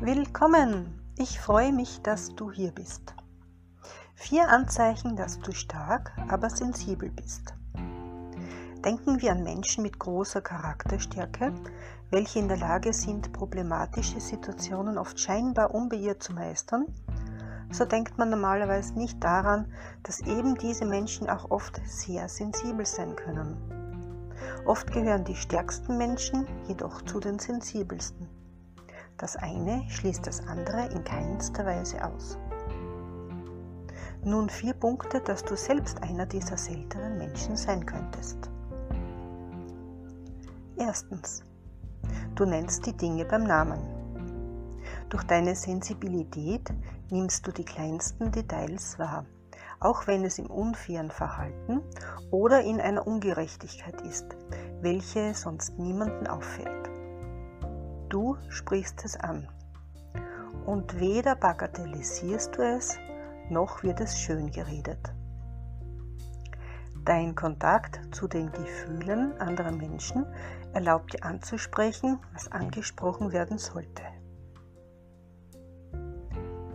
Willkommen! Ich freue mich, dass du hier bist. Vier Anzeichen, dass du stark, aber sensibel bist. Denken wir an Menschen mit großer Charakterstärke, welche in der Lage sind, problematische Situationen oft scheinbar unbeirrt zu meistern, so denkt man normalerweise nicht daran, dass eben diese Menschen auch oft sehr sensibel sein können. Oft gehören die stärksten Menschen jedoch zu den sensibelsten. Das eine schließt das andere in keinster Weise aus. Nun vier Punkte, dass du selbst einer dieser seltenen Menschen sein könntest. Erstens. Du nennst die Dinge beim Namen. Durch deine Sensibilität nimmst du die kleinsten Details wahr, auch wenn es im unfairen Verhalten oder in einer Ungerechtigkeit ist, welche sonst niemanden auffällt. Du sprichst es an. Und weder bagatellisierst du es, noch wird es schön geredet. Dein Kontakt zu den Gefühlen anderer Menschen erlaubt dir anzusprechen, was angesprochen werden sollte.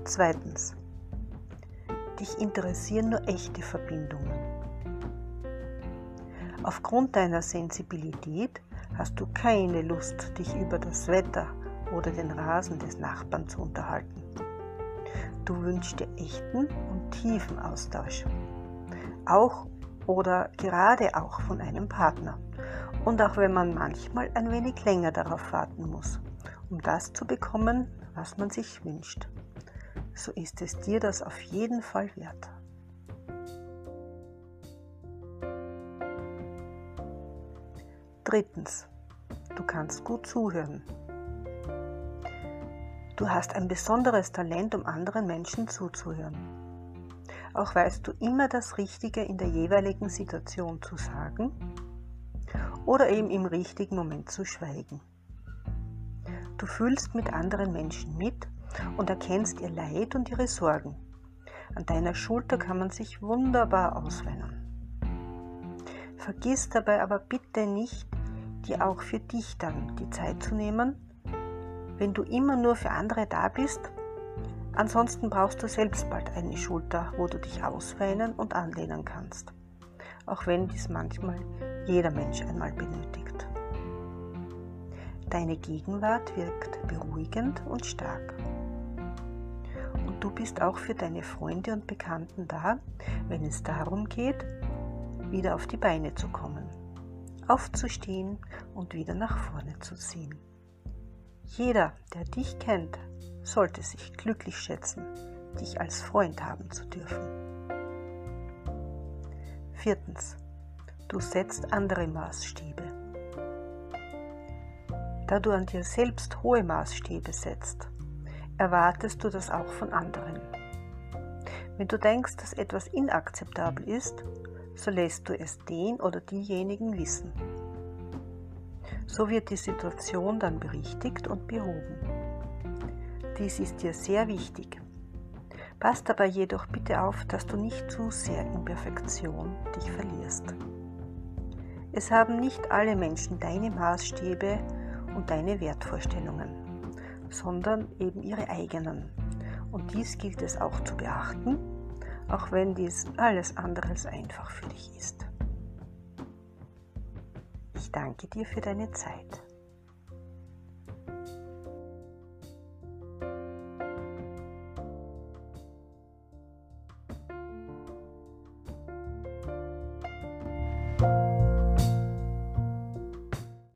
Zweitens. Dich interessieren nur echte Verbindungen. Aufgrund deiner Sensibilität hast du keine Lust, dich über das Wetter oder den Rasen des Nachbarn zu unterhalten. Du wünschst dir echten und tiefen Austausch. Auch oder gerade auch von einem Partner. Und auch wenn man manchmal ein wenig länger darauf warten muss, um das zu bekommen, was man sich wünscht, so ist es dir das auf jeden Fall wert. Drittens, du kannst gut zuhören. Du hast ein besonderes Talent, um anderen Menschen zuzuhören. Auch weißt du immer das Richtige in der jeweiligen Situation zu sagen oder eben im richtigen Moment zu schweigen. Du fühlst mit anderen Menschen mit und erkennst ihr Leid und ihre Sorgen. An deiner Schulter kann man sich wunderbar ausweinen. Vergiss dabei aber bitte nicht, dir auch für dich dann die Zeit zu nehmen, wenn du immer nur für andere da bist. Ansonsten brauchst du selbst bald eine Schulter, wo du dich ausweinen und anlehnen kannst, auch wenn dies manchmal jeder Mensch einmal benötigt. Deine Gegenwart wirkt beruhigend und stark. Und du bist auch für deine Freunde und Bekannten da, wenn es darum geht, wieder auf die Beine zu kommen aufzustehen und wieder nach vorne zu ziehen. Jeder, der dich kennt, sollte sich glücklich schätzen, dich als Freund haben zu dürfen. Viertens. Du setzt andere Maßstäbe. Da du an dir selbst hohe Maßstäbe setzt, erwartest du das auch von anderen. Wenn du denkst, dass etwas inakzeptabel ist, so lässt du es den oder diejenigen wissen. So wird die Situation dann berichtigt und behoben. Dies ist dir sehr wichtig. Pass dabei jedoch bitte auf, dass du nicht zu sehr in Perfektion dich verlierst. Es haben nicht alle Menschen deine Maßstäbe und deine Wertvorstellungen, sondern eben ihre eigenen. Und dies gilt es auch zu beachten auch wenn dies alles andere als einfach für dich ist. Ich danke dir für deine Zeit.